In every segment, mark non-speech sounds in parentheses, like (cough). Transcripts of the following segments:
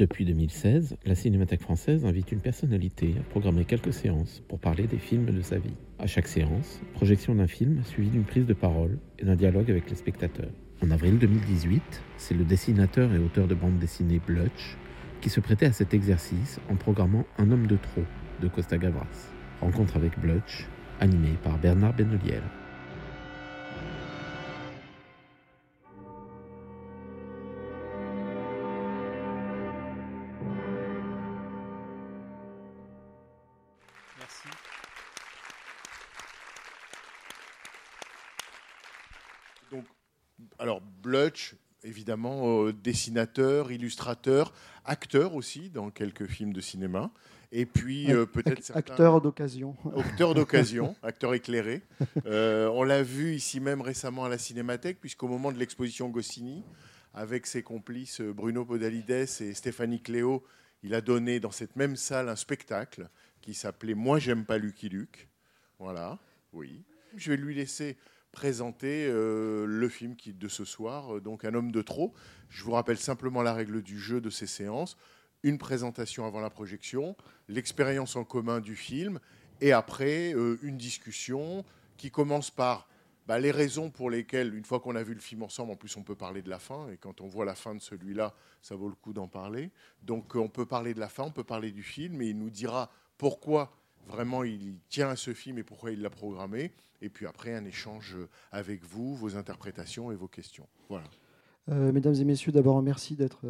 Depuis 2016, la Cinémathèque française invite une personnalité à programmer quelques séances pour parler des films de sa vie. À chaque séance, projection d'un film suivie d'une prise de parole et d'un dialogue avec les spectateurs. En avril 2018, c'est le dessinateur et auteur de bande dessinée Blutch qui se prêtait à cet exercice en programmant Un homme de trop de Costa Gavras. Rencontre avec Blutch, animé par Bernard Benoliel. Évidemment, euh, dessinateur, illustrateur, acteur aussi dans quelques films de cinéma. Et puis, euh, peut-être certains- Acteur d'occasion. Acteur d'occasion, (laughs) acteur éclairé. Euh, on l'a vu ici même récemment à la Cinémathèque, puisqu'au moment de l'exposition Goscinny, avec ses complices Bruno Podalides et Stéphanie Cléo, il a donné dans cette même salle un spectacle qui s'appelait Moi j'aime pas Lucky Luke. Voilà, oui. Je vais lui laisser présenter euh, le film qui, de ce soir, euh, donc Un homme de trop. Je vous rappelle simplement la règle du jeu de ces séances. Une présentation avant la projection, l'expérience en commun du film, et après euh, une discussion qui commence par bah, les raisons pour lesquelles, une fois qu'on a vu le film ensemble, en plus on peut parler de la fin, et quand on voit la fin de celui-là, ça vaut le coup d'en parler. Donc on peut parler de la fin, on peut parler du film, et il nous dira pourquoi vraiment il tient à ce film et pourquoi il l'a programmé. Et puis après, un échange avec vous, vos interprétations et vos questions. Voilà. Euh, mesdames et messieurs, d'abord merci d'être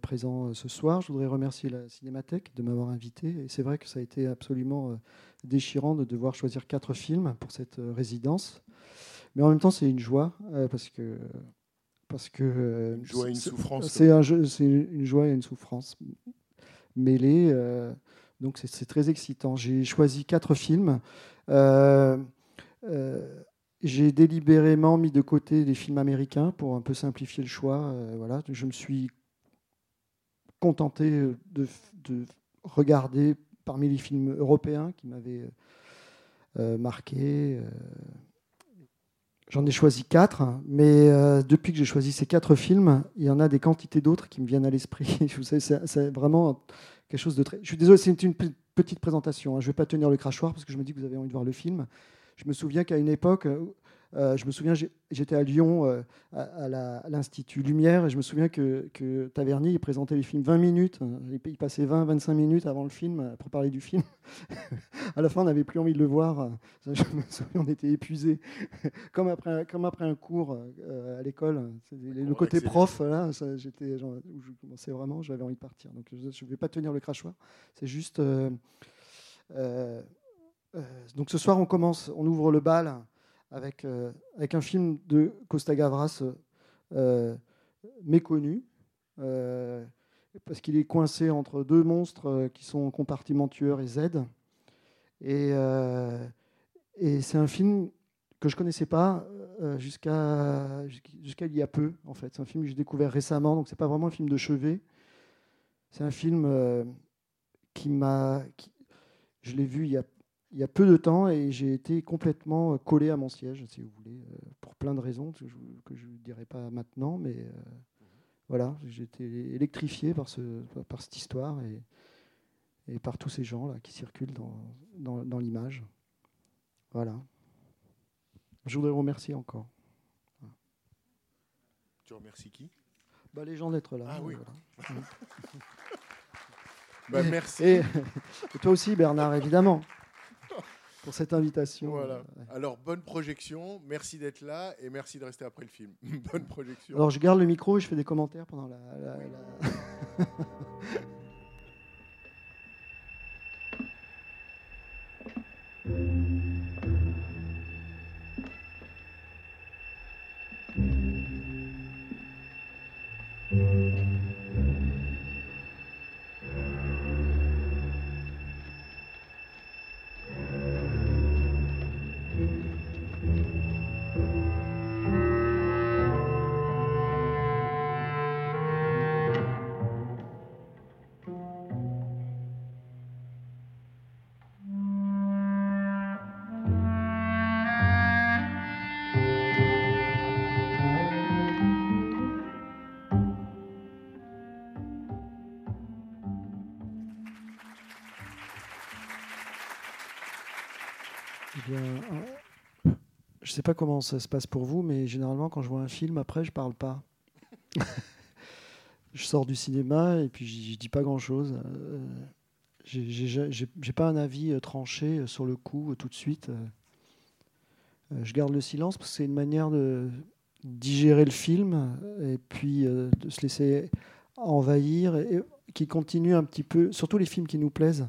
présents euh, ce soir. Je voudrais remercier la Cinémathèque de m'avoir invité. Et c'est vrai que ça a été absolument euh, déchirant de devoir choisir quatre films pour cette résidence. Mais en même temps, c'est une joie parce que parce que Une joie et une souffrance, C'est un une joie et une souffrance mêlées. euh, donc c'est très excitant. J'ai choisi quatre films. Euh, euh, j'ai délibérément mis de côté les films américains pour un peu simplifier le choix. euh, voilà, je me suis contenté de, de regarder parmi les films européens qui m'avaient marqué. J'en ai choisi quatre, mais euh, depuis que j'ai choisi ces quatre films, il y en a des quantités d'autres qui me viennent à l'esprit. (laughs) C'est vraiment quelque chose de très. Je suis désolé, c'est une pe- petite présentation. hein. Je ne vais pas tenir le crachoir parce que je me dis que vous avez envie de voir le film. Je me souviens qu'à une époque, euh, je me souviens, j'étais à Lyon euh, à, l'Institut Lumière et je me souviens que, que Tavernier il présentait les films 20 minutes. Il, il passait 20-25 minutes avant le film euh, pour parler du film. (laughs) à la fin, on n'avait plus envie de le voir. Ça, Je me souviens, on était épuisés. (laughs) comme, après, un- comme après un cours euh, à l'école. C'est- Le côté prof, là, j'étais, où je commençais vraiment, j'avais envie de partir. Donc je ne vais pas tenir le crachoir. C'est juste. donc ce soir, on commence, on ouvre le bal avec, euh, avec un film de Costa Gavras euh, méconnu, euh, parce qu'il est coincé entre deux monstres qui sont compartiment tueur et Z. Et, et c'est un film que je connaissais pas jusqu'à jusqu'à il y a peu, en fait. C'est un film que j'ai découvert récemment, donc c'est pas vraiment un film de chevet. C'est un film qui m'a... Je l'ai vu il y a il y a peu de temps et j'ai été complètement euh, collé à mon siège, si vous voulez, euh, pour plein de raisons que je ne dirai pas maintenant, mais euh, voilà, j'ai été électrifié par, ce, par- par cette histoire et, et par tous ces gens là qui circulent dans, dans, dans l'image. Voilà. Je voudrais remercier encore Tu remercies qui? Bah, les gens d'être là. Ah oui. voilà. (laughs) Bah, Merci. Et, et toi aussi, Bernard, évidemment, pour cette invitation. Voilà. Alors, bonne projection. Merci d'être là et merci de rester après le film. (laughs) bonne projection. Alors, je garde le micro et je fais des commentaires pendant la. la- la- (laughs) je sais pas comment ça se passe pour vous, mais généralement, quand je vois un film, après, je parle pas. (laughs) je sors du cinéma et puis je dis pas grand-chose. Euh, j'ai- pas un avis euh, tranché euh, sur le coup tout de suite. Je garde le silence parce que c'est une manière de digérer le film et puis de se laisser envahir et, qui continue un petit peu, surtout les films qui nous plaisent,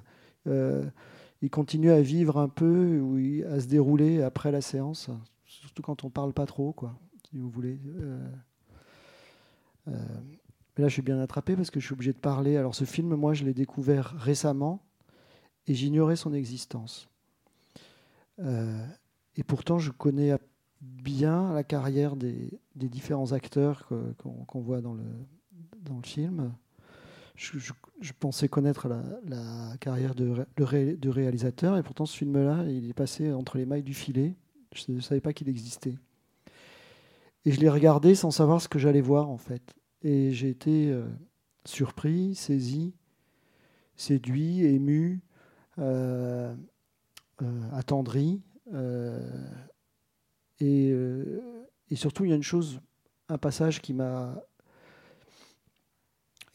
ils continuent à vivre un peu ou à se dérouler après la séance, surtout quand on parle pas trop, quoi, si vous voulez. Euh, euh, mais là, je suis bien attrapé parce que je suis obligé de parler. Alors, ce film, moi, je l'ai découvert récemment et j'ignorais son existence. Euh, et pourtant, je connais bien la carrière des, différents acteurs qu'on voit dans le film. Je, pensais connaître la, carrière de, ré- de ré- de réalisateur et pourtant, ce film-là, il est passé entre les mailles du filet. Je ne savais pas qu'il existait. Et je l'ai regardé sans savoir ce que j'allais voir, en fait. Et j'ai été euh, surpris, saisi, séduit, ému, euh, euh, attendri. et surtout, il y a une chose, un passage qui m'a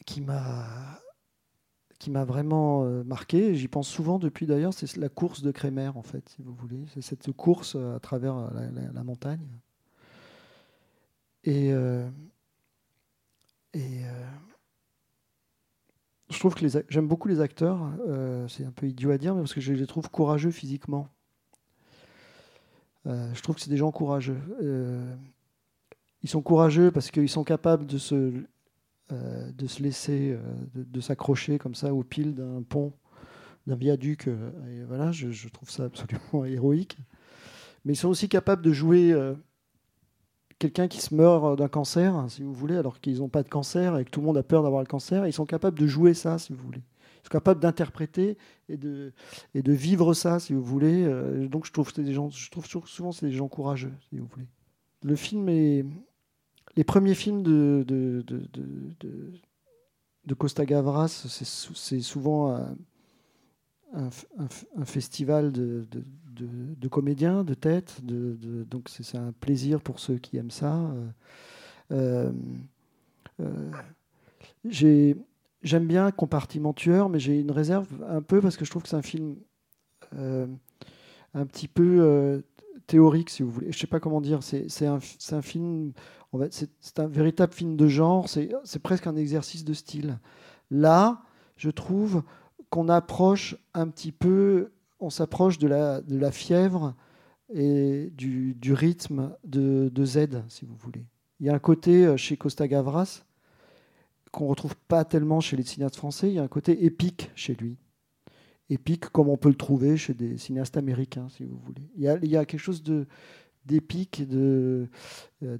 qui m'a qui m'a vraiment euh, marqué. J'y pense souvent depuis d'ailleurs. C'est la course de Crémer, en fait, si vous voulez. C'est cette course euh, à travers la, la- montagne. Et euh, et euh, je trouve que j'aime beaucoup les acteurs. euh, c'est un peu idiot à dire, mais parce que je les trouve courageux physiquement. Euh, je trouve que c'est des gens courageux. Euh, ils sont courageux parce qu'ils sont capables de se, euh, de se laisser, euh, de, s'accrocher comme ça aux piles d'un pont, d'un viaduc. euh, et voilà, je, trouve ça absolument (laughs) héroïque. Mais ils sont aussi capables de jouer euh, quelqu'un qui se meurt d'un cancer, si vous voulez, alors qu'ils n'ont pas de cancer et que tout le monde a peur d'avoir le cancer. Ils sont capables de jouer ça, si vous voulez. Ils sont capables d'interpréter et de, et de vivre ça, si vous voulez. Euh, donc je trouve que des gens, je trouve sou- souvent c'est des gens courageux, si vous voulez. Le film est les premiers films de Costa Gavras, c'est sou- c'est souvent un, un festival de, comédiens, de têtes. Donc c'est un plaisir pour ceux qui aiment ça. Euh, euh, euh, j'ai J'aime bien Compartiment tueur, mais j'ai une réserve un peu parce que je trouve que c'est un film euh, un petit peu euh, théorique, si vous voulez. Je sais pas comment dire. C'est un, un film, c'est un véritable film de genre. C'est presque un exercice de style. Là, je trouve qu'on approche un petit peu, on s'approche de la, de la fièvre et du, du rythme de, de Z, si vous voulez. Il y a un côté euh, chez Costa Gavras qu'on retrouve pas tellement chez les cinéastes français. Il y a un côté épique chez lui. Épique comme on peut le trouver chez des cinéastes américains, si vous voulez. Il y a, quelque chose d'épique, de, euh,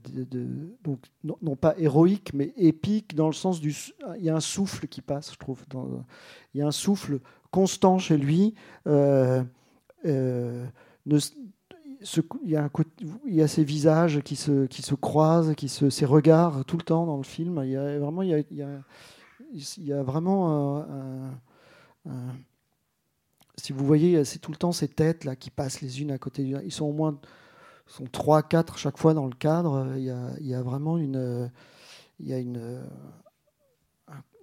donc non, pas héroïque, mais épique dans le sens du. Il y a un souffle qui passe, je trouve. il y a un souffle constant chez lui. euh, euh, il, y a un ces visages qui se, croisent, qui se, ces regards tout le temps dans le film. Il y a vraiment, il y a, vraiment un- si vous voyez, c'est tout le temps ces têtes là qui passent les unes à côté d'une. Ils sont au moins sont trois, quatre chaque fois dans le cadre. Il y a, il y a vraiment une, il y a une,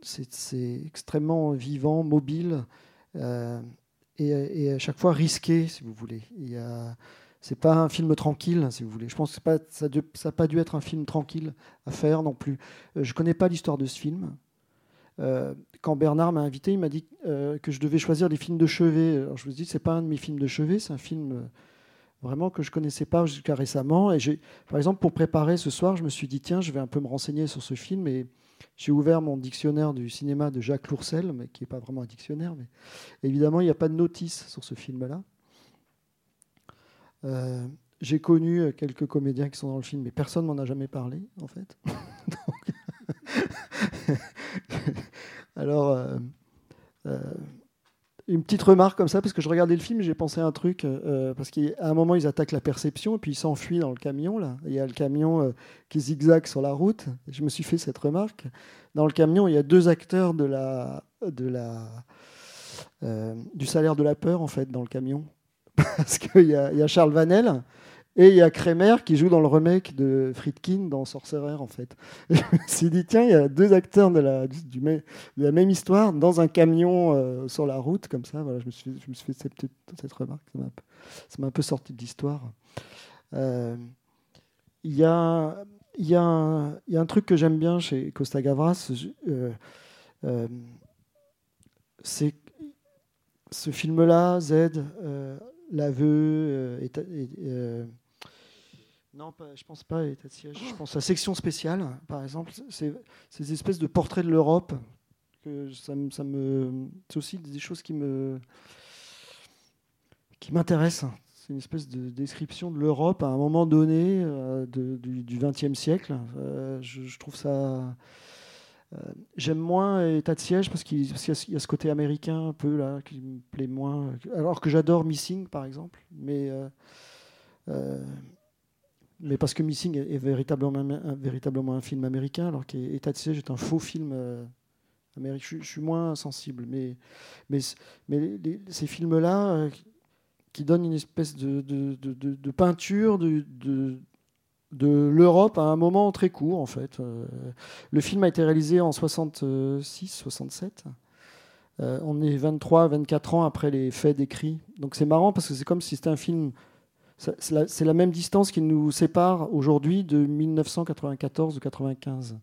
c'est extrêmement vivant, mobile. euh, et, à chaque fois risqué, si vous voulez. C'est pas un film tranquille, si vous voulez. Je pense que ça n'a pas dû être un film tranquille à faire non plus. Euh, je connais pas l'histoire de ce film. Euh, quand Bernard m'a invité, il m'a dit euh, que je devais choisir des films de chevet. Alors je suis dit, c'est pas un de mes films de chevet, c'est un film euh, vraiment que je connaissais pas jusqu'à récemment. Et par exemple, pour préparer ce soir, je me suis dit, tiens, je vais un peu me renseigner sur ce film. Et j'ai ouvert mon dictionnaire du cinéma de Jacques Lourcel, mais qui n'est pas vraiment un dictionnaire. Mais évidemment, il n'y a pas de notice sur ce film-là. J'ai connu quelques comédiens qui sont dans le film, mais personne m'en a jamais parlé, en fait. (laughs) Donc- Alors, euh, euh, une petite remarque comme ça, parce que je regardais le film j'ai pensé à un truc, euh, parce qu'à un moment, ils attaquent la perception, et puis ils s'enfuient dans le camion, là. Il y a le camion qui zigzague sur la route. Je me suis fait cette remarque. Dans le camion, il y a deux acteurs de la, de la, du salaire de la peur, en fait, dans le camion. (laughs) parce qu'il y a Charles Vanel et il y a Kremer qui joue dans le remake de Friedkin dans Sorcerer en fait. (laughs) Je me suis dit tiens, il y a deux acteurs de la, du- de la même histoire dans un camion euh, sur la route comme ça. Voilà, je me suis, je me suis fait cette, cette remarque. Ça m'a un peu- sorti de l'histoire. Euh, Il y a, y, y a un truc que j'aime bien chez Costa Gavras. euh, c'est ce film-là, Z, l'aveu, non, pas- je pense pas à état de siège. Je pense à section spéciale, par exemple. Ces espèces de portraits de l'Europe. Ça, c'est aussi des choses qui me, qui m'intéressent. C'est une espèce de description de l'Europe à un moment donné euh, du XXe siècle. Euh, je, trouve ça. euh, J'aime moins État de siège parce qu'il y, a ce- côté américain un peu là qui me plaît moins. Alors que j'adore Missing par exemple, mais mais parce que Missing est, véritablement un, film américain, alors qu'État de siège est un faux film euh, américain. Je, suis moins sensible, mais ces films là qui donnent une espèce de, peinture de, l'Europe à un moment très court, en fait. Euh, le film a été réalisé en 66, 67. Euh, on est 23, 24 ans après les faits décrits. Donc c'est marrant parce que c'est comme si c'était un film. C'est la, même distance qui nous sépare aujourd'hui de 1994 ou 95.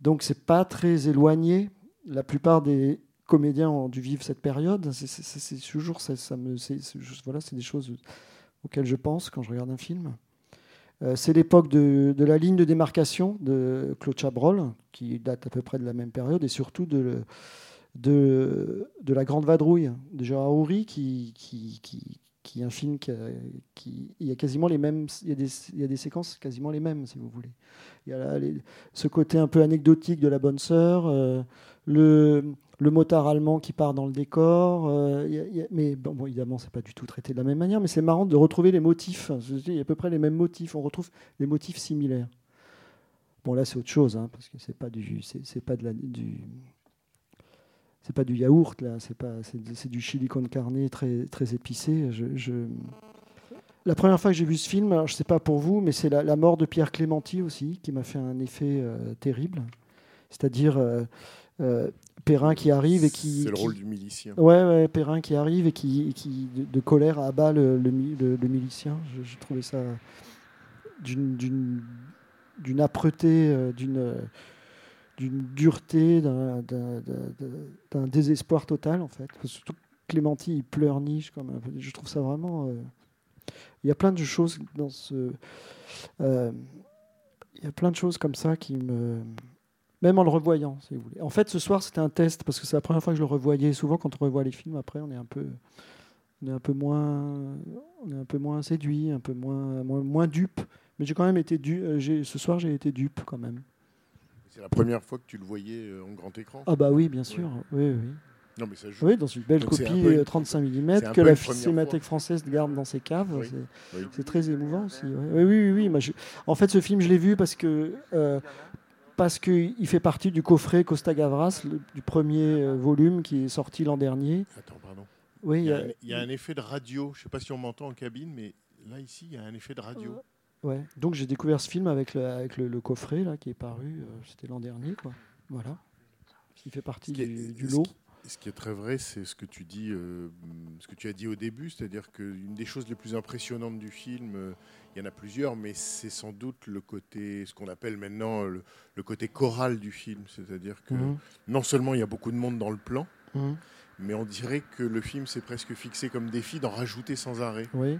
Donc c'est pas très éloigné. La plupart des comédiens ont dû vivre cette période. C'est- toujours ça, me, voilà, c'est des choses auxquelles je pense quand je regarde un film. Euh, c'est l'époque de, la ligne de démarcation de Claude Chabrol, qui date à peu près de la même période, et surtout de, de, La Grande Vadrouille de Gérard Houry, qui, qui est un film qui, il y a quasiment les mêmes, il y a, des, il y a des séquences quasiment les mêmes, si vous voulez. Il y a ce côté un peu anecdotique de la bonne sœur, euh, le, motard allemand qui part dans le décor. euh, mais bon, bon, évidemment, c'est pas du tout traité de la même manière, mais c'est marrant de retrouver les motifs. Il y a à peu près les mêmes motifs. On retrouve des motifs similaires. Bon, là, c'est autre chose, hein, parce que c'est pas du, c'est pas du, c'est pas du yaourt là. C'est pas, c'est du chili con carne très très épicé. Je, je- La première fois que j'ai vu ce film, alors je sais pas pour vous, mais c'est la, la mort de Pierre Clémenti aussi qui m'a fait un effet euh, terrible. C'est-à-dire euh, euh, Perrin qui arrive et qui. C'est le qui- rôle du milicien. Ouais, ouais, Perrin qui arrive et qui, et qui de, de colère abat le, le, le- le milicien. Je, je trouvais ça d'une d'une d'une âpreté, euh, d'une d'une dureté, d'un désespoir total en fait. Surtout que Clémenti, il pleurniche comme. Je trouve ça vraiment. euh, Il y a plein de choses dans ce. euh, Il y a plein de choses comme ça qui me. Même en le revoyant, si vous voulez. En fait, ce soir, c'était un test parce que c'est la première fois que je le revoyais. Souvent, quand on revoit les films, après, on est un peu, on est un peu moins, on est un peu moins séduit, un peu moins, moins, dupe. Mais j'ai quand même été du. euh, Ce soir, j'ai été dupe quand même. C'est la première fois que tu le voyais euh, en grand écran. Ah bah oui, bien sûr. Oui, oui. Non, mais ça joue. Oui, dans une belle Donc copie un peu une- euh, 35 c'est mm que la Cinémathèque française garde dans ses caves. Oui. C'est- Oui. C'est très émouvant aussi. Oui, oui, oui. oui. Moi, je- En fait, ce film, je l'ai vu parce que euh, parce qu'il fait partie du coffret Costa Gavras, le- du premier euh, volume qui est sorti l'an dernier. Attends, pardon. Oui, Il il y, y a a- un, il y a un effet de radio. Je ne sais pas si on m'entend en cabine, mais là, ici, il y a un effet de radio. Ouais. Donc j'ai découvert ce film avec le, avec le, le coffret là qui est paru. euh, C'était l'an dernier, quoi. Voilà. Il fait partie Ce qui est- du, du ce lot. qui- Ce qui est très vrai, c'est ce que tu dis, euh, ce que tu as dit au début, c'est-à-dire qu'une des choses les plus impressionnantes du film, euh, il y en a plusieurs, mais c'est sans doute le côté, ce qu'on appelle maintenant le, le côté choral du film, c'est-à-dire que Mhm. non seulement il y a beaucoup de monde dans le plan, Mhm. mais on dirait que le film s'est presque fixé comme défi d'en rajouter sans arrêt. Oui.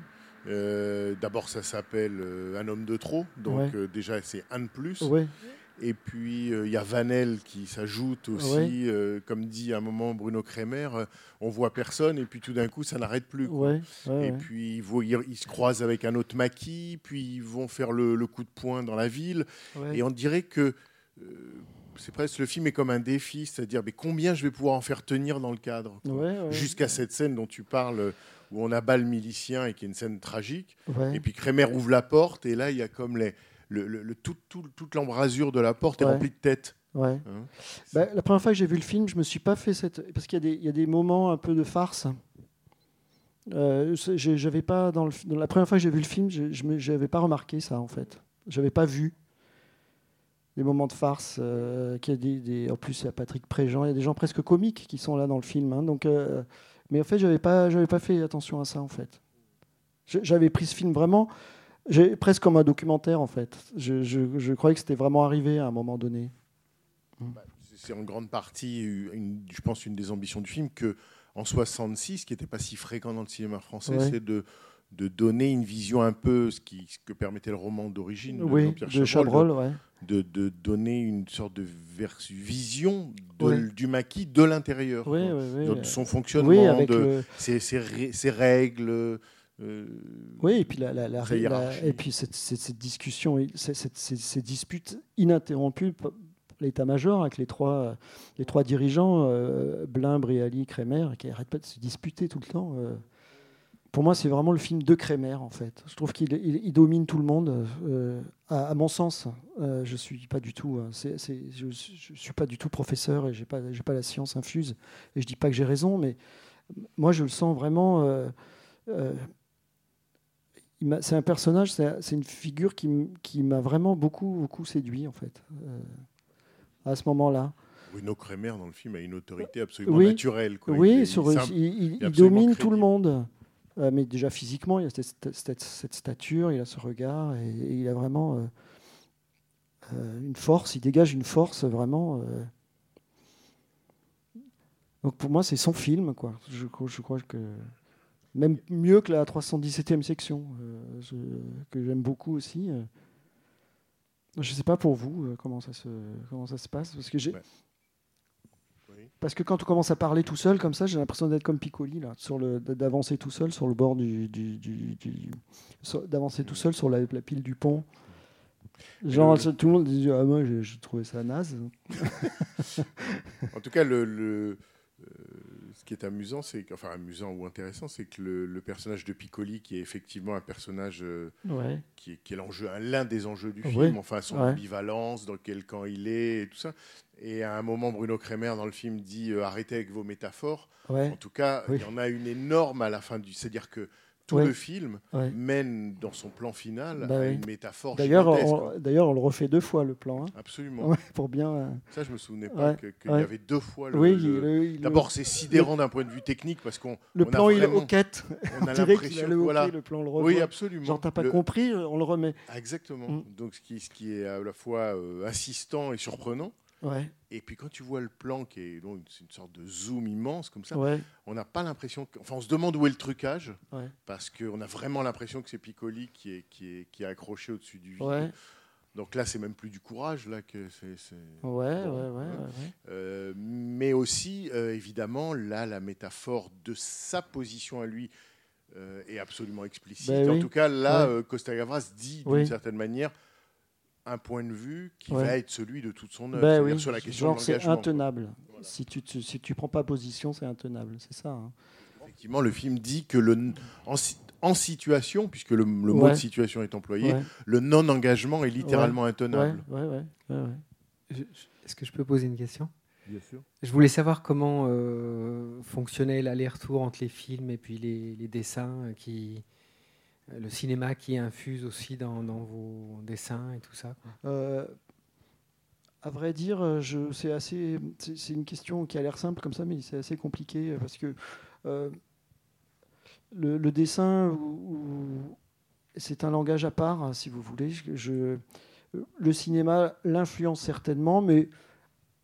Euh, D'abord, ça s'appelle euh, Un homme de trop, donc Ouais. euh, déjà c'est un de plus. Et puis, il y a Vanel qui s'ajoute aussi. Ouais. comme dit à un moment Bruno Kremer, on voit personne et puis tout d'un coup, ça n'arrête plus. Et puis, ils, se croisent avec un autre maquis, puis ils vont faire le, le coup de poing dans la ville. Et on dirait que c'est presque le film est comme un défi, c'est-à-dire mais combien je vais pouvoir en faire tenir dans le cadre quoi. Ouais, ouais. Jusqu'à cette scène dont tu parles, où on abat le milicien et qui est une scène tragique. Ouais. Et puis Kremer ouvre la porte, et là, il y a comme les, le, le- le- tout- tout- toute l'embrasure de la porte est remplie de têtes. Ouais. hein. Bah, la première fois que j'ai vu le film, je me suis pas fait cette. Parce qu'il y, a des- il y a des moments un peu de farce. Euh, j'avais pas dans, le, fi- dans la première fois que j'ai vu le film, je j'avais pas remarqué ça en fait. J'avais pas vu des moments de farce. euh, qu'il y a des, des- en plus, il y a Patrick Préjean, il y a des gens presque comiques qui sont là dans le film. hein, donc, euh, mais en fait, j'avais pas, j'avais pas fait attention à ça en fait. J'avais pris ce film vraiment, j'ai- presque comme un documentaire en fait. Je, je- je croyais que c'était vraiment arrivé à un moment donné. C'est en grande partie, une- je pense, une des ambitions du film que en 66, qui n'était pas si fréquent dans le cinéma français, Ouais. c'est de, de donner une vision un peu, ce, qui, ce que permettait le roman d'origine de oui, Jean-Pierre de Chabrol, ouais. de, de donner une sorte de vision du maquis de l'intérieur, Oui, oui. de euh, son fonctionnement, de le- ses, ses ré- ses règles. euh, Oui, et puis, la, la- la- Sa la- hiérarchie. et puis cette, cette- cette discussion, cette- ces, disputes ininterrompues, l'état-major avec les trois, les trois dirigeants, euh, Blin, Brialy, Crémer, qui n'arrêtent pas de se disputer tout le temps. euh. Pour moi, c'est vraiment le film de Crémer, en fait. Je trouve qu'il il- il domine tout le monde. euh, à, à mon sens, euh, je suis pas du tout, c'est- je, je suis pas du tout professeur et j'ai pas, j'ai pas la science infuse. Et je dis pas que j'ai raison, mais moi, je le sens vraiment. euh, euh, c'est un personnage, c'est une figure qui, qui m'a vraiment beaucoup, beaucoup séduit en fait. à ce moment-là. Bruno Kremer dans le film a une autorité absolument Oui. naturelle. quoi. oui, Il sur, domine tout le monde. Euh, mais déjà physiquement, il a cette, cette- cette stature, il a ce regard, et, il a vraiment euh, euh, une force, il dégage une force vraiment. Donc pour moi, c'est son film, quoi. Je, crois- que même mieux que la 317e section, que j'aime beaucoup aussi. Je sais pas pour vous comment ça se comment ça se passe, parce que j'ai. Oui. parce que quand on commence à parler tout seul comme ça, j'ai l'impression d'être comme Piccoli là, sur le d'avancer tout seul sur le bord du, du- du- du- sur- d'avancer tout seul sur la, la pile du pont. Genre le- tout le monde dit ah moi j'ai trouvé ça naze. (laughs) En tout cas, le, le- euh, ce qui est amusant, c'est enfin amusant ou intéressant, c'est que le, le personnage de Piccoli, qui est effectivement un personnage euh, Ouais. qui est, l'enjeu, un- l'un des enjeux du Ouais. film, enfin son Ouais. ambivalence, dans quel camp il est et tout ça. Et à un moment, Bruno Kremer dans le film dit euh, arrêtez avec vos métaphores. Ouais. En tout cas, Oui. il y en a une énorme à la fin du, c'est-à-dire que tout Ouais. le film Ouais. mène dans son plan final Bah à une métaphore D'ailleurs on, d'ailleurs on le refait deux fois le plan hein. Absolument. Ouais, pour bien. euh, Ça, je me souvenais pas que- qu'il y avait deux fois le. oui, le- le, D'abord, c'est sidérant d'un point de vue technique parce qu'on le on a plan il est hoquette. on a (laughs) l'impression que, voilà. le plan le revoit. Oui, absolument. Genre t'as pas compris, on le remet. Ah, Exactement. Mm. Donc, ce qui, ce qui est à la fois euh, assistant et surprenant. Ouais, Et puis, quand tu vois le plan qui est donc, c'est une sorte de zoom immense comme ça, ouais, on n'a pas l'impression. Enfin, on se demande où est le trucage ouais. parce qu'on a vraiment l'impression que c'est Piccoli qui est, qui est, qui est accroché au-dessus du vide. Donc là, c'est même plus du courage là que c'est. ouais, Bon, ouais, ouais. Euh, mais aussi, euh, évidemment, là, la métaphore de sa position à lui euh, est absolument explicite. Ben en oui. tout cas, là, Costa Gavras dit d'une Oui. certaine manière un point de vue qui Ouais. va être celui de toute son œuvre, Ben oui, sur la question genre de c'est l'engagement. quoi. intenable. Voilà. Si tu te, si tu prends pas position, c'est intenable, c'est ça. hein. Effectivement, le film dit que le en, si- en situation, puisque le, le mot de situation est employé, Ouais, le non-engagement est littéralement ouais, intenable. ouais, ouais, ouais, ouais. Je- je- Est-ce que je peux poser une question? Bien sûr. Je voulais savoir comment euh, fonctionnait l'aller-retour entre les films et puis les, les dessins, euh, qui, euh, le cinéma qui infuse aussi dans, vos dessins et tout ça. Euh, à vrai dire, euh, c'est assez, c'est, une question qui a l'air simple comme ça, mais c'est assez compliqué euh, parce que euh, le, dessin, c'est un langage à part, hein, si vous voulez. Le cinéma l'influence certainement, mais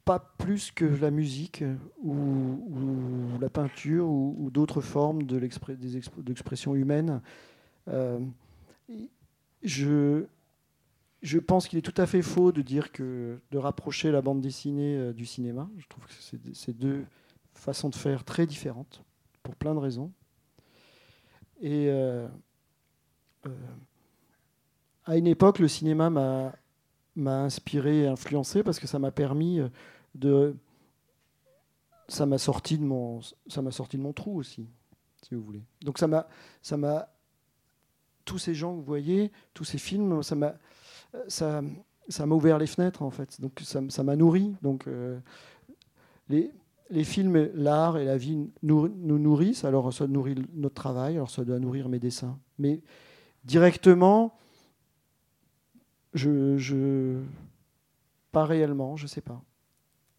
pas plus que la musique ou, la peinture ou, d'autres formes de d'expression humaine. Euh, je, je pense qu'il est tout à fait faux de dire que de rapprocher la bande dessinée euh, du cinéma. Je trouve que c'est deux façons de faire très différentes pour plein de raisons. Et euh, à une époque, le cinéma m'a inspiré et influencé parce que ça m'a permis de ça m'a sorti de mon sorti de mon trou aussi si vous voulez donc ça m'a tous ces gens que vous voyez tous ces films ça m'a ça ça m'a ouvert les fenêtres en fait donc ça m'a nourri donc euh, les les films, l'art et la vie nous, nous nourrissent. Alors ça nourrit notre travail, alors ça doit nourrir mes dessins. Mais directement, je, je pas réellement, je sais pas.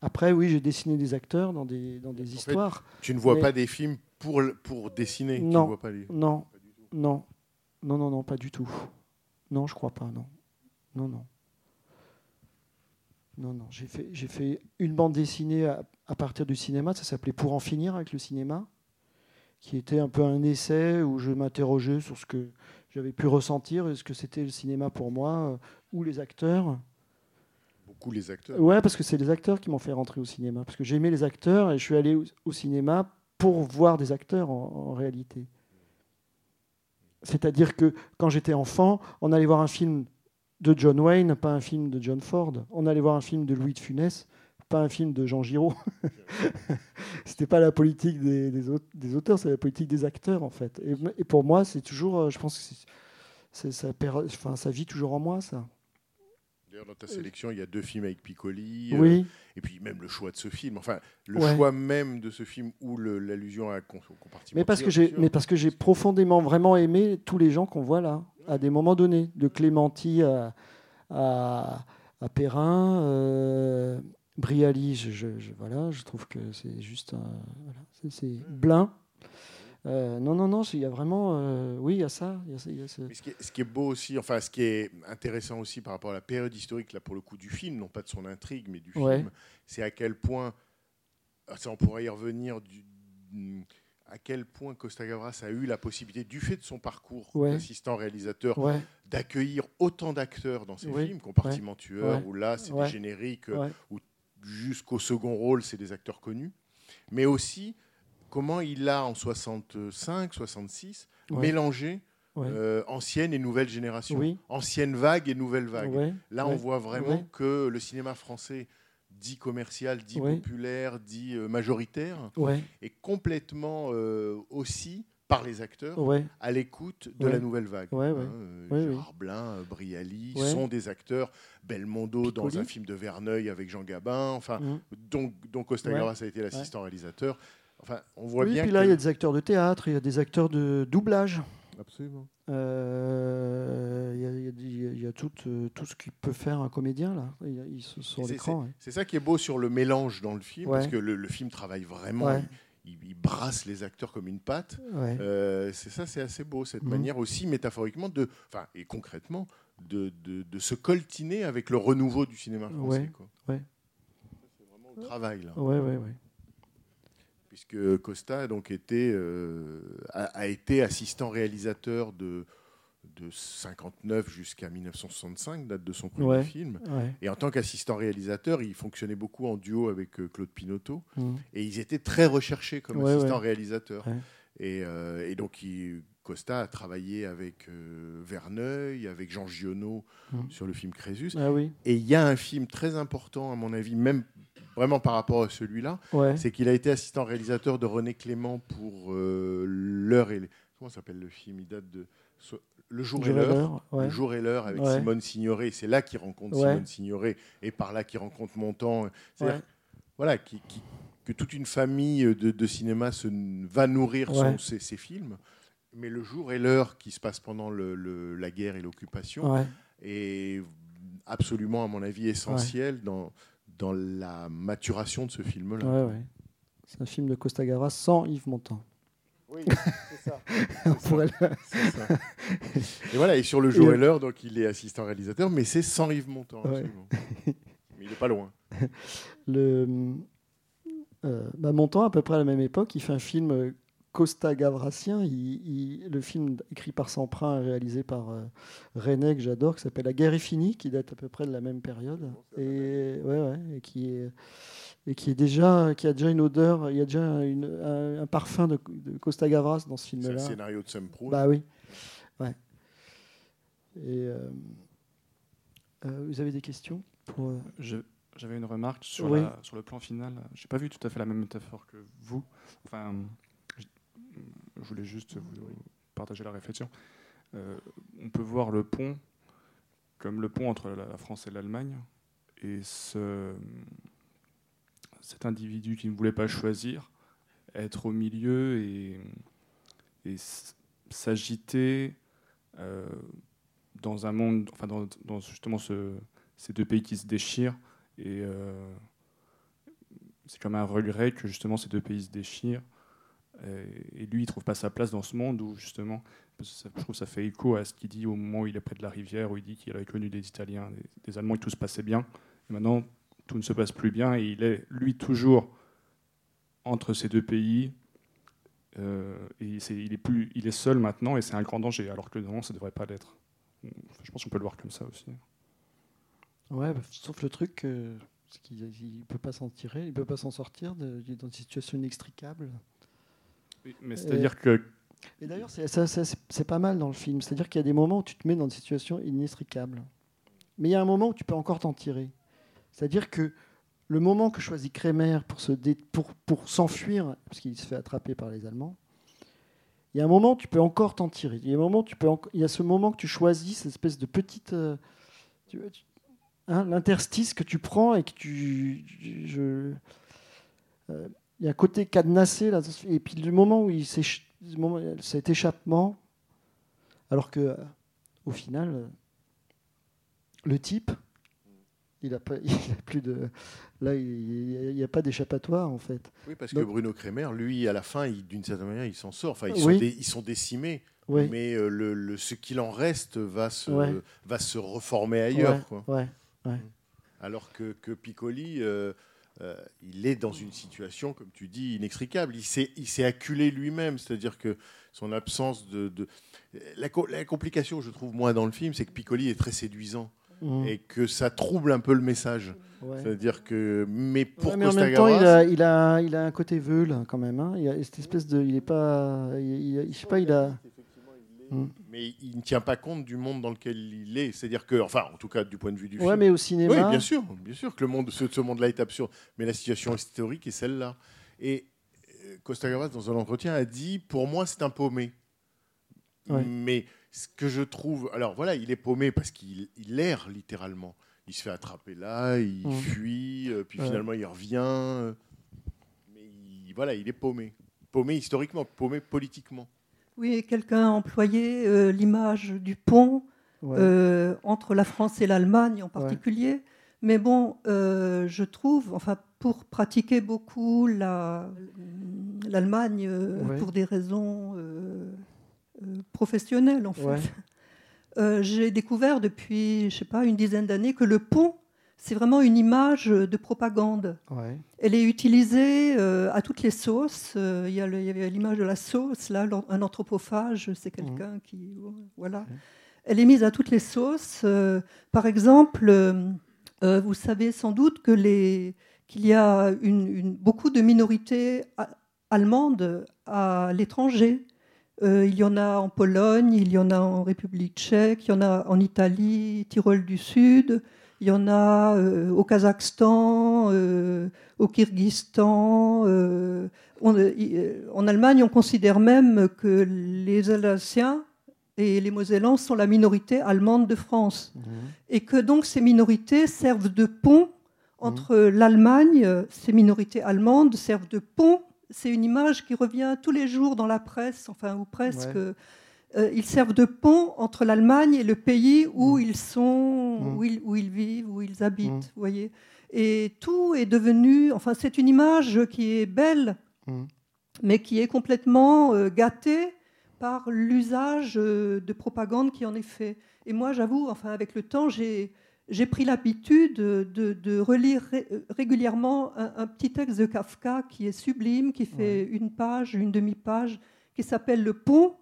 Après, oui, j'ai dessiné des acteurs dans des, dans des fait, histoires. Tu ne vois Mais- pas des films pour, dessiner. Tu ne Non. vois pas les... Non, non, non, non, non, pas du tout. Non, je crois pas, non. Non, non. Non, non, j'ai fait, j'ai fait une bande dessinée à, à partir du cinéma, ça s'appelait Pour en finir avec le cinéma, qui était un peu un essai où je m'interrogeais sur ce que j'avais pu ressentir et ce que c'était le cinéma pour moi, euh, ou les acteurs. Beaucoup les acteurs. Ouais, parce que c'est les acteurs qui m'ont fait rentrer au cinéma. Parce que j'aimais les acteurs et je suis allé au, au cinéma pour voir des acteurs en, en réalité. C'est-à-dire que quand j'étais enfant, on allait voir un film de John Wayne, pas un film de John Ford. On allait voir un film de Louis de Funès, pas un film de Jean Giraud. (laughs) C'était pas la politique des, des aut- des auteurs, c'est la politique des acteurs en fait. Et, pour moi, c'est toujours, euh, je pense que ça vit toujours en moi, ça. D'ailleurs, dans ta sélection, il y a deux films avec Piccoli. euh, Oui. et puis même le choix de ce film. Enfin, le Ouais. choix même de ce film ou l'allusion à compartiment. Mais parce que j'ai, mais parce que j'ai profondément vraiment aimé tous les gens qu'on voit là, à des moments donnés, de Clémenti à, à, à Perrin, euh, Brialy, je, je- je- voilà, je trouve que c'est juste, un, voilà, c'est, c'est Blin. Euh, non, non, non, il y a vraiment, euh, oui, il y a ça, y a y a ce- Mais ce, qui est, ce qui est beau aussi, enfin, ce qui est intéressant aussi par rapport à la période historique, là, pour le coup, du film, non pas de son intrigue, mais du Ouais. film, c'est à quel point, ah, ça, on pourrait y revenir, du- à quel point Costa Gavras a eu la possibilité, du fait de son parcours Ouais. d'assistant réalisateur, ouais, d'accueillir autant d'acteurs dans ses Oui. films, Compartiment tueur, où là, c'est des génériques, ouais, jusqu'au second rôle, c'est des acteurs connus, mais aussi comment il a en 65, 66 Ouais. mélangé ouais, euh, ancienne et nouvelle génération, Oui. ancienne vague et nouvelle vague. ouais, Là, on voit vraiment que le cinéma français, dit commercial, dit populaire, dit euh, majoritaire, est complètement euh, aussi par les acteurs ouais, à l'écoute de Ouais. la nouvelle vague. Ouais, Ouais, Gérard Blin, Brialy sont des acteurs. Belmondo dans un film de Verneuil avec Jean Gabin. Enfin, Mm. donc, donc Costa a été l'assistant réalisateur. Enfin, on voit Oui, bien puis là, il y a des acteurs de théâtre, il y a des acteurs de doublage. Absolument. Euh, Il y a, il y a des- il y a tout, euh, tout ce qui peut faire un comédien là. Il sur c'est- l'écran. ouais. C'est ça qui est beau sur le mélange dans le film, Ouais. parce que le, le film travaille vraiment, Ouais. il, il brasse les acteurs comme une pâte. Ouais. Euh, c'est ça, c'est assez beau, cette Mhm. manière aussi métaphoriquement de, enfin et concrètement, de, de, de se coltiner avec le renouveau du cinéma français. Ouais, quoi. ouais. Ça, C'est vraiment le travail là, Ouais, ouais, ouais. Puisque Costa a donc été, euh, a, a été assistant réalisateur de de 59 jusqu'à 1965, date de son premier Ouais. film. ouais. Et en tant qu'assistant réalisateur, il fonctionnait beaucoup en duo avec euh, Claude Pinoteau. Mhm. Et ils étaient très recherchés comme Ouais, assistants réalisateurs. Et, euh, et donc, il- Costa a travaillé avec euh, Verneuil, avec Jean Giono Mhm. sur le film Crésus. Ah oui. Et il y a un film très important, à mon avis, même vraiment par rapport à celui-là, Ouais. c'est qu'il a été assistant réalisateur de René Clément pour euh, L'heure et les... Comment s'appelle le film? Il date de... so- Le jour et Jour et l'heure. ouais. Le jour et l'heure avec Ouais. Simone Signoret. C'est là qu'il rencontre. Simone Signoret et par là qu'il rencontre Montand. C'est-à-dire voilà, qui, qui- que toute une famille de, de cinéma se, va nourrir son- ses, ses films. Mais le jour et l'heure qui se passe pendant le- le- la guerre et l'occupation est absolument, à mon avis, essentiel dans, dans la maturation de ce film-là. Ouais, ouais. C'est un film de Costa Gavras sans Yves Montand. Oui, (laughs) c'est ça. On pourrait le- C'est ça. Et voilà, et sur le jour Et- l'heure, donc il est assistant réalisateur, mais c'est sans Yves Montand. Ouais. Mais il n'est pas loin. (laughs) le euh, bah, Montand, à peu près à la même époque, il fait un film euh, Costa Gavrasien. Il, il- le film écrit par Semprin et réalisé par euh, René, que j'adore, qui s'appelle La guerre est finie, qui date à peu près de la même période. Et, ouais, ouais, et qui est et qui est déjà qui a déjà une odeur, il y a déjà une- un, un parfum de, de Costa Gavras dans ce C'est le film-là. scénario de Sam Proulx. Bah oui, ouais. Et euh, euh, vous avez des questions pour, Je- J'avais une remarque sur, Oui. la- sur le plan final. J'ai pas vu tout à fait la même métaphore que vous. Enfin, je, voulais juste vous partager la réflexion. Euh, on peut voir le pont comme le pont entre la, France et l'Allemagne. Et ce, cet individu qui ne voulait pas choisir, être au milieu et, s'agiter euh, dans un monde, enfin dans, justement ce- ces deux pays qui se déchirent. Et euh, c'est comme un regret que justement ces deux pays se déchirent. Et, et lui, il trouve pas sa place dans ce monde où justement, je trouve que ça fait écho à ce qu'il dit au moment où il est près de la rivière, où il dit qu'il avait connu des Italiens, des, Allemands, et tout se passait bien. Et maintenant, tout ne se passe plus bien, et il est lui toujours entre ces deux pays. Euh, et il, est plus, il est seul maintenant, et c'est un grand danger, alors que normalement, ça devrait pas l'être. Je pense qu'on peut le voir comme ça aussi. Ouais, bah, sauf le truc, euh, c'est qu'il ne peut pas s'en tirer, il peut pas s'en sortir, il est dans une situation inextricable. Mais c'est-à-dire que Et d'ailleurs, c'est pas mal dans le film. C'est-à-dire qu'il y a des moments où tu te mets dans des situations inextricables. Mais il y a un moment où tu peux encore t'en tirer. C'est-à-dire que le moment que choisit Kremer pour se dé- pour, pour s'enfuir, parce qu'il se fait attraper par les Allemands, il y a un moment où tu peux encore t'en tirer. Il y a un moment où tu peux il y a ce moment que tu choisis, cette espèce de petite euh, hein, l'interstice que tu prends et que tu je, euh, il y a un côté cadenassé là, et puis le moment où il moment- cet échappement, alors que euh, au final, euh, le type, il a pas, (laughs) il a plus de, là, il n'y a, pas d'échappatoire en fait. Oui, parce Donc- que Bruno Kremer, lui, à la fin, d'une certaine manière, il s'en sort. Enfin, ils, Oui. sont, dé- ils sont décimés, Oui. mais euh, le, le- ce qu'il en reste va se, Ouais. va se reformer ailleurs. Ouais, quoi. ouais, ouais. Alors que, que Piccoli, euh, euh, il est dans une situation, comme tu dis, inextricable. Il s'est, il s'est acculé lui-même, c'est-à-dire que son absence de... de- La, co- la complication, je trouve, moi, dans le film, c'est que Piccoli est très séduisant Mhm. et que ça trouble un peu le message. Ouais. C'est-à-dire que... Mais pour Ouais, mais en Costa même temps, il Gavras- a, il a, il a un côté veule quand même. hein. Il a cette espèce de, il est pas, il, il- je sais pas, il a. Mm. Mais il ne tient pas compte du monde dans lequel il est. C'est-à-dire que, enfin, en tout cas, du point de vue du Ouais, film. mais au cinéma. Oui, bien sûr, bien sûr que le monde, ce, ce monde-là est absurde. Mais la situation historique est celle-là. Et euh, Costa Gavras, dans un entretien, a dit Pour moi, c'est un paumé. Ouais. Mais ce que je trouve. Alors voilà, il est paumé parce qu'il il erre littéralement. Il se fait attraper là, il fuit, euh, puis Ouais. finalement il revient. mais il- voilà, il est paumé. Paumé historiquement, paumé politiquement. Oui, quelqu'un a employé euh, l'image du pont Ouais. euh, entre la France et l'Allemagne en particulier. Mais bon, euh, je trouve, enfin, pour pratiquer beaucoup la- l'Allemagne Ouais. pour des raisons professionnelles, en fait, j'ai découvert depuis, je sais pas, une dizaine d'années que le pont, c'est vraiment une image de propagande. Ouais. Elle est utilisée euh, à toutes les sauces. Euh, Il y avait l'image de la sauce, là, un anthropophage, c'est quelqu'un qui. Voilà. Elle est mise à toutes les sauces. Euh, par exemple, euh, euh, vous savez sans doute que les- qu'il y a une- une- beaucoup de minorités allemandes à l'étranger. Euh, il y en a en Pologne, il y en a en République tchèque, il y en a en Italie, Tyrol du Sud, il y en a euh, au Kazakhstan, euh, au Kyrgyzstan. euh, on- en Allemagne, on considère même que les Alsaciens et les Mosellans sont la minorité allemande de France. Et que donc ces minorités servent de pont entre l'Allemagne, ces minorités allemandes servent de pont. C'est une image qui revient tous les jours dans la presse, enfin, ou presque. Ouais. Euh, ils servent de pont entre l'Allemagne et le pays où ils sont, Mm. où, ils, où ils vivent, où ils habitent. Mm. vous voyez. Et tout est devenu. Enfin, c'est une image qui est belle, Mm. mais qui est complètement euh, gâtée par l'usage euh, de propagande qui en est fait. Et moi, j'avoue, enfin, avec le temps, j'ai j'ai pris l'habitude de, de relire ré- régulièrement un, un petit texte de Kafka qui est sublime, qui fait une page, une demi-page, qui s'appelle Le Pont.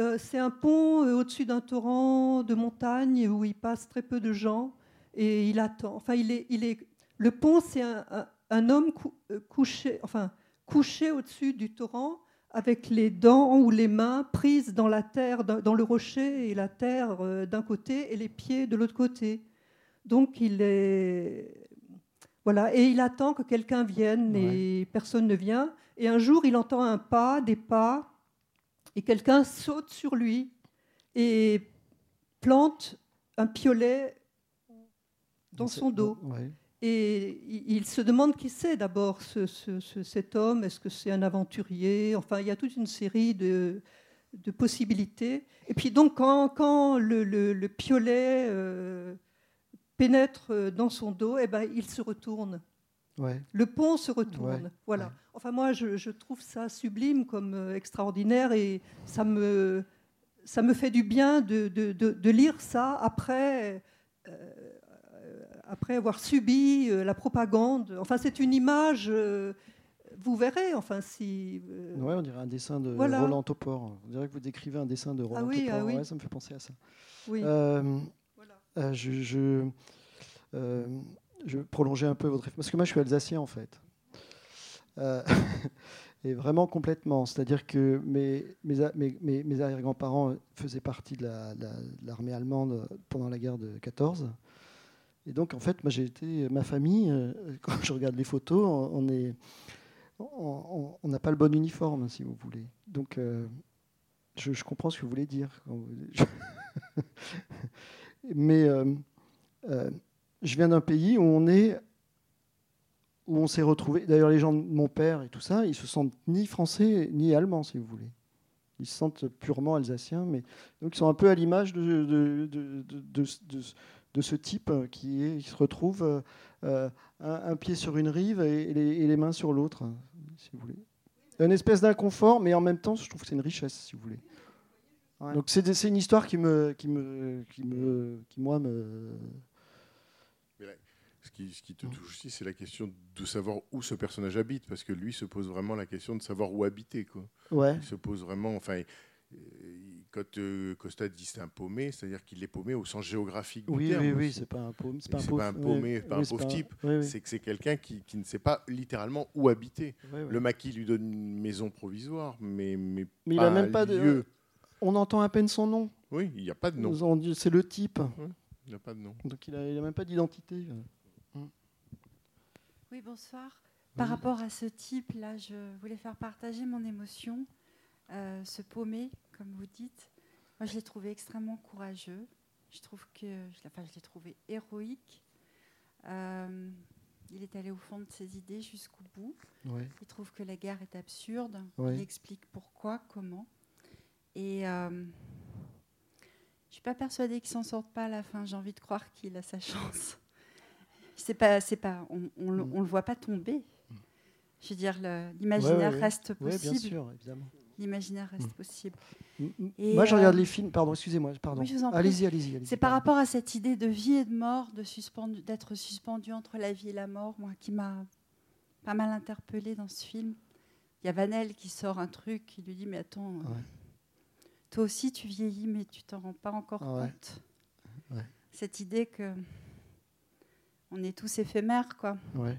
Euh, c'est un pont euh, au-dessus d'un torrent de montagne où il passe très peu de gens et il attend. Enfin, il est, il est, le pont, c'est un, un- un homme cou- euh, couché, enfin, couché au-dessus du torrent avec les dents ou les mains prises dans la terre, dans, le rocher et la terre euh, d'un côté et les pieds de l'autre côté. Donc il est voilà et il attend que quelqu'un vienne et personne ne vient. Et un jour, il entend un pas, des pas, et quelqu'un saute sur lui et plante un piolet dans son dos. Ouais. Et il se demande qui c'est d'abord ce- ce- ce- cet homme. Est-ce que c'est un aventurier? Enfin, il y a toute une série de, de possibilités. Et puis donc, quand, quand le, le- le piolet euh, pénètre dans son dos, eh ben, il se retourne. Ouais. Le pont se retourne. Ouais, Voilà. ouais. Enfin, moi, je, je trouve ça sublime comme euh, extraordinaire et ça me, ça me fait du bien de, de- de- de lire ça après, euh, après avoir subi euh, la propagande. Enfin, c'est une image. euh, vous verrez, enfin, si. euh, Ouais, on dirait un dessin de Voilà. Roland Topor. On dirait que vous décrivez un dessin de Roland oui, Topor. ah oui. Ouais, ça me fait penser à ça. oui. Euh, euh, je, je, je vais prolonger un peu votre parce que moi je suis alsacien en fait. Euh, (laughs) et vraiment complètement. C'est-à-dire que mes, arrière-grands-parents faisaient partie de la- la- de l'armée allemande pendant la guerre de 14. Et donc, en fait, moi, j'ai été, ma famille, euh, (laughs) quand je regarde les photos, on n'a pas le bon uniforme, si vous voulez. Donc, euh, je, comprends ce que vous voulez dire. (laughs) Mais je viens d'un pays où on est, où on s'est retrouvé. D'ailleurs, les gens de mon père et tout ça, ils se sentent ni français ni allemands, si vous voulez. Ils se sentent purement alsaciens, mais donc ils sont un peu à l'image de, ce type qui, est, qui se retrouve euh, euh, un, un pied sur une rive et, et les, et les mains sur l'autre, si vous voulez. Une espèce d'inconfort, mais en même temps, je trouve que c'est une richesse, si vous voulez. Ouais. Donc c'est une histoire qui me, qui me, qui me, qui moi me. Ce, qui, ce qui te touche aussi, c'est la question de savoir où ce personnage habite, parce que lui se pose vraiment la question de savoir où habiter. Quoi. Ouais. Il se pose vraiment. Enfin, quand euh, Costa dit c'est un paumé, c'est-à-dire qu'il est paumé au sens géographique du Oui, terme. oui, oui, c'est pas un pauvre. C'est pas un paumé, ouais, pas oui, un pauvre pas type. oui, oui. C'est que c'est quelqu'un qui, qui ne sait pas littéralement où habiter. Le maquis lui donne une maison provisoire, mais, mais, Mais il pas a même un pas de. lieu. On entend à peine son nom. Oui, il n'y a pas de nom. C'est le type. Il n'y a pas de nom. Donc il a, il a même pas d'identité. Oui, bonsoir. Par rapport à ce type-là, je voulais faire partager mon émotion. Euh, ce paumé, comme vous dites, moi je l'ai trouvé extrêmement courageux. Je trouve que, je- enfin, je l'ai trouvé héroïque. Euh, il est allé au fond de ses idées jusqu'au bout. Ouais. Il trouve que la guerre est absurde. Ouais. Il explique pourquoi, comment. Et euh, je ne suis pas persuadée qu'il s'en sorte pas à la fin. J'ai envie de croire qu'il a sa (laughs) chance. C'est pas, c'est pas, on, on, le- on le voit pas tomber. Je veux dire, l'imaginaire Ouais, ouais, ouais. reste possible. bien sûr, évidemment. L'imaginaire reste Mm. possible. Et, Moi, je regarde euh, les films. Pardon, excusez-moi. Pardon. oui, allez-y, allez-y. C'est par rapport à cette idée de vie et de mort, de suspendu, d'être suspendu entre la vie et la mort, moi, qui m'a pas mal interpellée dans ce film. Il y a Vanel qui sort un truc, qui lui dit Mais attends, euh, Ouais. toi aussi tu vieillis, mais tu t'en rends pas encore compte. Cette idée que on est tous éphémères, quoi. Ouais,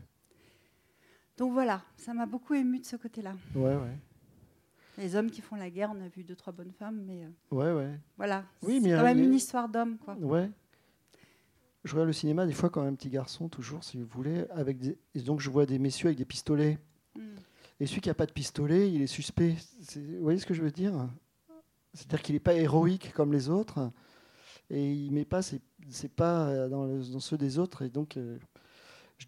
Donc voilà, ça m'a beaucoup ému de ce côté-là. ouais, ouais. Les hommes qui font la guerre, on a vu deux, trois bonnes femmes, mais euh, Ouais, ouais. voilà. Oui, c'est mais quand même une histoire d'homme, quoi. Ouais. Je regarde le cinéma des fois quand un petit garçon, toujours, si vous voulez, avec des... et donc je vois des messieurs avec des pistolets. Mm. Et celui qui n'a pas de pistolet, il est suspect. C'est- Vous voyez ce que je veux dire? C'est-à-dire qu'il n'est pas héroïque comme les autres, et il met pas ses, ses pas euh, dans, le- dans ceux des autres. Et donc, euh,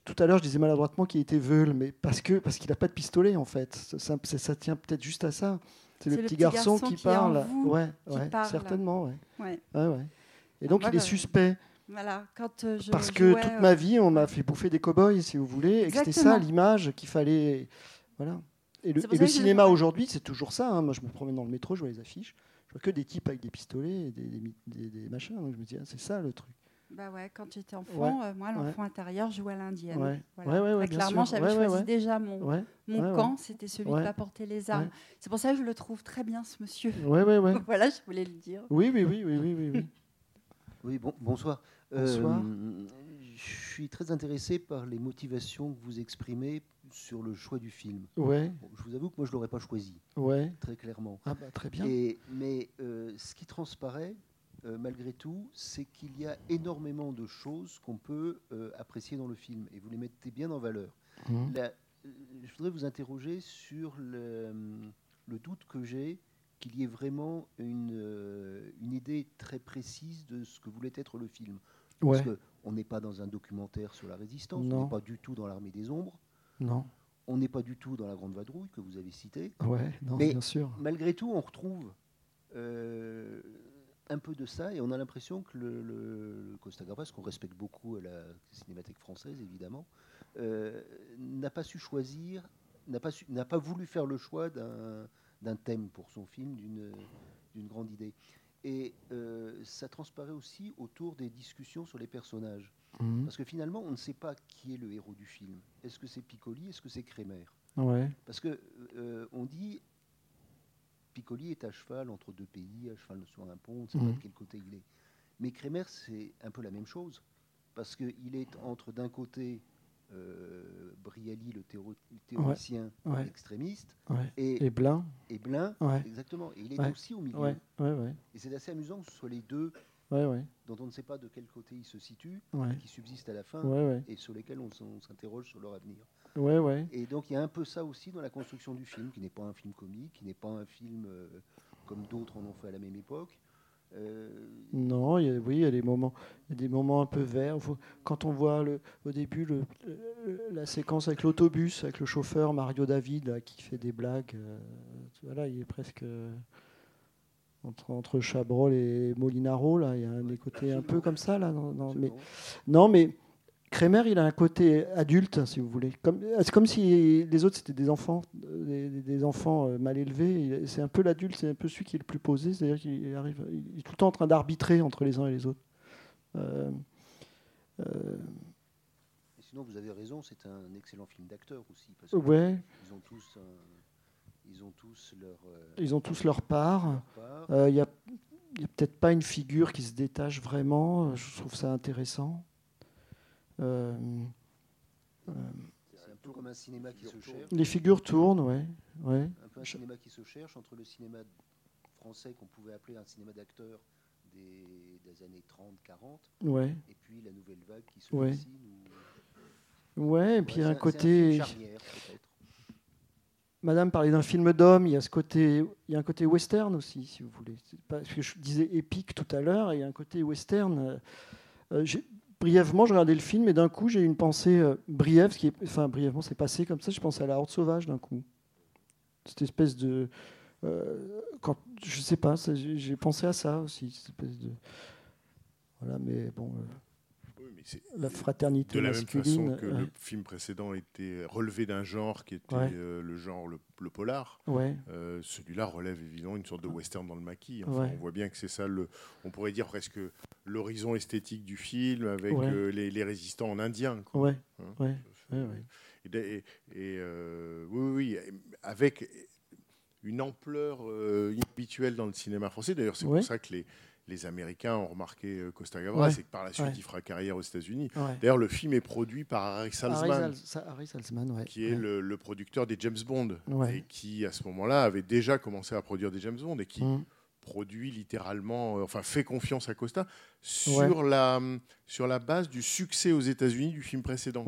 tout à l'heure, je disais maladroitement qu'il était veule, mais parce que parce qu'il n'a pas de pistolet en fait. Ça, ça- tient peut-être juste à ça. C'est le, petit garçon, qui, parle. vous, ouais, qui ouais, parle. certainement, ouais. Ouais. Ouais. Et donc, moi, il est suspect. Voilà, quand euh, je Parce que jouais, toute ma vie, on m'a fait bouffer des cow-boys, si vous voulez, et que c'était ça Exactement. l'image qu'il fallait. Voilà. Et le, C'est et cinéma aujourd'hui, c'est toujours ça. hein. Moi, je me promène dans le métro, je vois les affiches, je vois que des types avec des pistolets et des, des, des- des machins. Donc je me dis, ah, c'est ça le truc. Bah ouais, quand j'étais enfant, euh, moi, l'enfant intérieur, je jouais à l'indienne. Ouais. Voilà. Ouais, ouais, ouais, bien clairement, j'avais Ouais, ouais, choisi ouais. déjà mon, Ouais. mon Ouais, ouais. camp, c'était celui Ouais. de pas porter les armes. Ouais. C'est pour ça que je le trouve très bien, ce monsieur. Ouais, ouais, ouais. (laughs) voilà, je voulais le dire. Oui, oui, oui, oui, oui, oui. oui. (laughs) Oui, bon, bonsoir. Bonsoir. Euh, je suis très intéressé par les motivations que vous exprimez sur le choix du film. Ouais. Bon, je vous avoue que moi, je ne l'aurais pas choisi, Ouais. très clairement. Ah bah, très bien. Et, mais euh, ce qui transparaît, euh, malgré tout, c'est qu'il y a énormément de choses qu'on peut euh, apprécier dans le film, et vous les mettez bien en valeur. La- euh, je voudrais vous interroger sur le, le doute que j'ai qu'il y ait vraiment une, une idée très précise de ce que voulait être le film. Ouais. Parce qu'on n'est pas dans un documentaire sur la résistance, on n'est pas du tout dans l'armée des ombres, Non. on n'est pas du tout dans la Grande Vadrouille que vous avez citée. Ouais, non, Mais bien sûr. malgré tout, on retrouve euh, un peu de ça et on a l'impression que le, le- le Costa Gavras, qu'on respecte beaucoup à la Cinémathèque française évidemment, euh, n'a pas su choisir, n'a pas, su- n'a pas voulu faire le choix d'un, d'un thème pour son film, d'une, d'une grande idée. Et euh, ça transparaît aussi autour des discussions sur les personnages. Mhm. Parce que finalement, on ne sait pas qui est le héros du film. Est-ce que c'est Piccoli Est-ce que c'est Crémer Ouais. Parce que euh, on dit Piccoli est à cheval entre deux pays, à cheval sur un pont, on ne sait pas Mhm. de quel côté il est. Mais Crémer, c'est un peu la même chose. Parce qu'il est entre d'un côté euh, Brialy, le, théoricien ouais. extrémiste, Ouais. et, Et Blin. et Blin, exactement. Et il est aussi au milieu. Et c'est assez amusant que ce soit les deux Ouais, ouais. dont on ne sait pas de quel côté ils se situent, qui subsistent à la fin, et sur lesquels on s'interroge sur leur avenir. Et donc il y a un peu ça aussi dans la construction du film, qui n'est pas un film comique, qui n'est pas un film euh, comme d'autres en ont fait à la même époque. Euh, Non, il y a- oui, il y a des moments, il y a des moments un peu verts. Quand on voit le, au début le- le- la séquence avec l'autobus, avec le chauffeur Mario David là, qui fait des blagues, euh, voilà, il est presque entre, entre Chabrol et Molinaro là, il y a un des côtés un peu comme ça là. mais, non, mais Kremer, il a un côté adulte, si vous voulez. Comme- C'est comme si les autres c'était des enfants, des, enfants euh, mal élevés. C'est un peu l'adulte, c'est un peu celui qui est le plus posé. C'est-à-dire qu'il arrive, il est tout le temps en train d'arbitrer entre les uns et les autres. Euh, euh, et sinon, vous avez raison, c'est un excellent film d'acteur aussi. Parce que Ouais. Ils ont tous, un- ils ont tous leur. euh, ils ont tous leur part. Euh, Il n'y a, il y a peut-être pas une figure qui se détache vraiment. Je trouve ça intéressant. Euh, euh, C'est un peu comme un cinéma qui se cherche. les figures tournent, ouais. ouais. Un peu un cinéma qui se cherche entre le cinéma français qu'on pouvait appeler un cinéma d'acteur des, des années 30-40 Ouais. et puis la nouvelle vague qui se Ouais. dessine. où- Ouais, et puis il y a c'est un côté. film charnière, peut-être. Madame parlait d'un film d'homme, il y a ce côté, il y a un côté western aussi, si vous voulez. Parce que je disais épique tout à l'heure, et il y a un côté western. euh, euh, brièvement, je regardais le film et d'un coup, j'ai eu une pensée euh, qui est, enfin brièvement, c'est passé comme ça. Je pensais à la Horde sauvage d'un coup. Cette espèce de, euh, quand, je sais pas, j'ai pensé à ça aussi, cette espèce de, voilà, mais bon, euh, Oui, mais c'est la fraternité de la même façon que ouais. le film précédent était relevé d'un genre qui était Ouais. euh, le genre le, le polar. Ouais. euh, Celui-là relève évidemment une sorte de western dans le maquis. Enfin. On voit bien que c'est ça le, on pourrait dire presque l'horizon esthétique du film avec euh, les, les résistants en indien. quoi. Hein. Et, et- et, oui, oui, oui, avec une ampleur inhabituelle dans le cinéma français. D'ailleurs, c'est pour ça que les, les Américains ont remarqué euh, Costa Gavras Ouais. et que par la suite, Ouais. il fera carrière aux États-Unis. Ouais. D'ailleurs, le film est produit par Harry Salzman, Harry, qui est le, le producteur des James Bond, et qui, à ce moment-là, avait déjà commencé à produire des James Bond et qui Mm. produit littéralement, euh, enfin, fait confiance à Costa sur, la, sur la base du succès aux États-Unis du film précédent,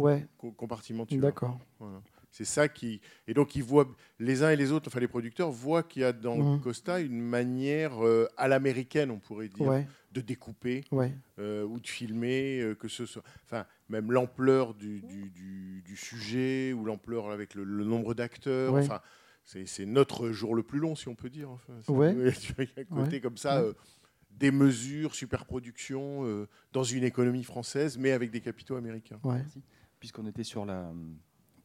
Compartiment. D'accord. Voilà. C'est ça qui. Et donc, ils voient, les uns et les autres, enfin, les producteurs voient qu'il y a dans Mhm. Costa une manière euh, à l'américaine, on pourrait dire, Ouais. de découper Ouais. euh, ou de filmer, euh, que ce soit. Enfin, même l'ampleur du, du, du- du sujet ou l'ampleur avec le, le nombre d'acteurs. Ouais. Enfin, c'est c'est notre jour le plus long, si on peut dire. Enfin, (laughs) il y a un côté Ouais. comme ça. Ouais. euh, des mesures, superproduction, euh, dans une économie française, mais avec des capitaux américains. Puisqu'on était sur la, un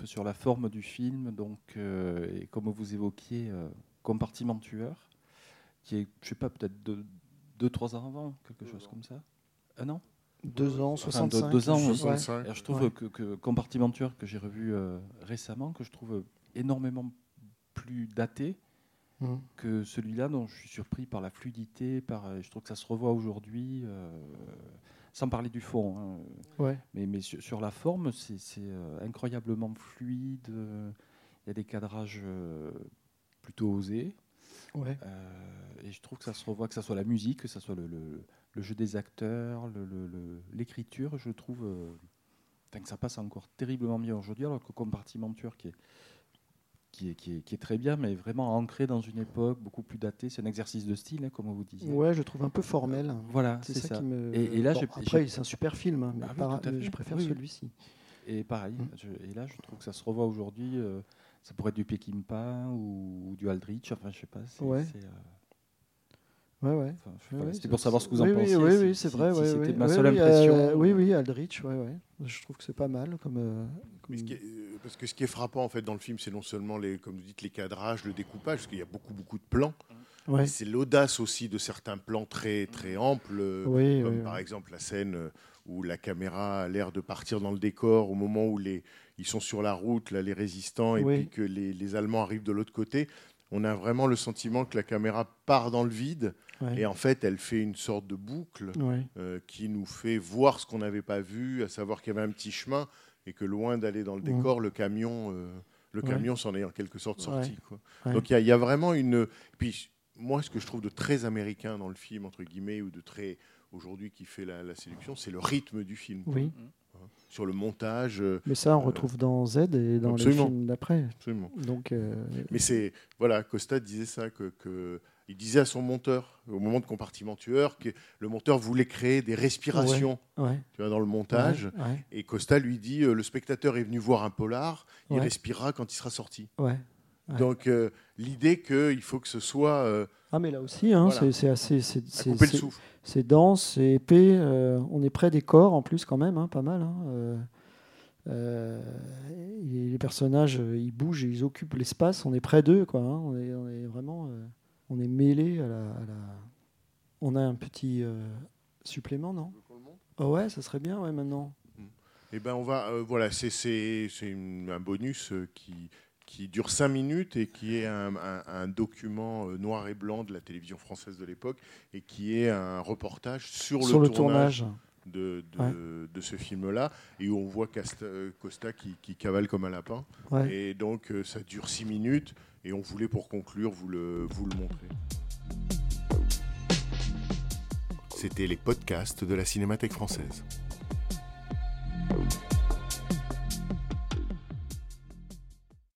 peu sur la forme du film, donc, euh, et comme vous évoquiez, euh, Compartiment tueur, qui est, je sais pas, peut-être deux, deux, trois ans avant, quelque chose comme ça. Un an? Deux ans, Enfin, deux- 65. deux ans. 65. Je trouve Ouais. que, que Compartiment tueur, que j'ai revu euh, récemment, que je trouve énormément plus daté Mm. que celui-là, dont je suis surpris par la fluidité, par, je trouve que ça se revoit aujourd'hui, euh, sans parler du fond. hein. Ouais. Mais, mais sur, sur la forme, c'est euh, incroyablement fluide. euh, Il y a des cadrages euh, plutôt osés. Ouais. Euh, et je trouve que ça se revoit, que ce soit la musique, que ce soit le, le- le jeu des acteurs, l'écriture, je trouve euh, que ça passe encore terriblement bien aujourd'hui, alors que Compartiment Tueur, qui est qui est, qui, est, qui est très bien, mais vraiment ancré dans une époque beaucoup plus datée. C'est un exercice de style, hein, comme vous disiez. Ouais, je trouve un peu formel. Voilà, c'est ça, ça. qui me. Et- et là, Bon, après, c'est un super film, hein, mais Ah par- mais je préfère Oui, celui-ci. Et pareil, Mm. je- et là, je trouve que ça se revoit aujourd'hui. euh, ça pourrait être du Peckinpah ou, ou du Aldrich. Enfin, je sais pas. Ouais. euh, Ouais, ouais. enfin, C'était pour savoir ce que vous en oui, pensez. Oui, c'est vrai. si C'était ma seule oui, impression. euh, oui, oui, Aldrich, ouais, ouais. Je trouve que c'est pas mal comme. euh, comme- Mais ce qui est- euh, parce que ce qui est frappant en fait dans le film, c'est non seulement les, comme vous dites, les cadrages, le découpage, parce qu'il y a beaucoup beaucoup de plans. Ouais. mais C'est l'audace aussi de certains plans très très amples, euh, Oui, comme oui, par oui. exemple la scène euh, où la caméra a l'air de partir dans le décor au moment où les ils sont sur la route, là, les résistants, et Oui. puis que les, les Allemands arrivent de l'autre côté. On a vraiment le sentiment que la caméra part dans le vide Ouais. et en fait elle fait une sorte de boucle Ouais. euh, qui nous fait voir ce qu'on n'avait pas vu, à savoir qu'il y avait un petit chemin et que loin d'aller dans le décor, le camion, euh, le camion s'en est en quelque sorte sorti. Ouais. quoi. Ouais. Donc il y, a- il y a vraiment une. Puis moi, ce que je trouve de très américain dans le film entre guillemets ou de très aujourd'hui qui fait la, la séduction, c'est le rythme du film. Oui. Hein. Sur le montage. euh, Mais ça, on euh, retrouve dans Z et dans absolument. les films d'après. Absolument. Donc, euh, Mais c'est voilà, Costa disait ça que, que- il disait à son monteur au moment de compartiment tueur que le monteur voulait créer des respirations Ouais, ouais. tu vois, dans le montage. Ouais. Et Costa lui dit euh, le spectateur est venu voir un polar, il respirera quand il sera sorti. Donc euh, l'idée qu'il faut que ce soit euh, Ah, mais là aussi, hein, Voilà. c'est- assez. C'est dense, c'est épais. on est près des corps en plus, quand même, hein, pas mal. hein, euh, les personnages, ils bougent, ils occupent l'espace. On est près d'eux, quoi. hein, on, est, on est vraiment. euh, on est mêlé à la, à la- On a un petit euh, supplément, non? Oh ouais, ça serait bien, ouais, maintenant. Eh ben on va, euh, voilà, c'est un bonus euh, qui qui dure cinq minutes et qui est un, un- un document noir et blanc de la télévision française de l'époque et qui est un reportage sur, Sur le, le tournage, tournage. de, de, Ouais. de ce film-là et où on voit Costa qui, qui cavale comme un lapin. Ouais. Et donc ça dure six minutes et on voulait pour conclure vous le, montrer. C'était les podcasts de la Cinémathèque française.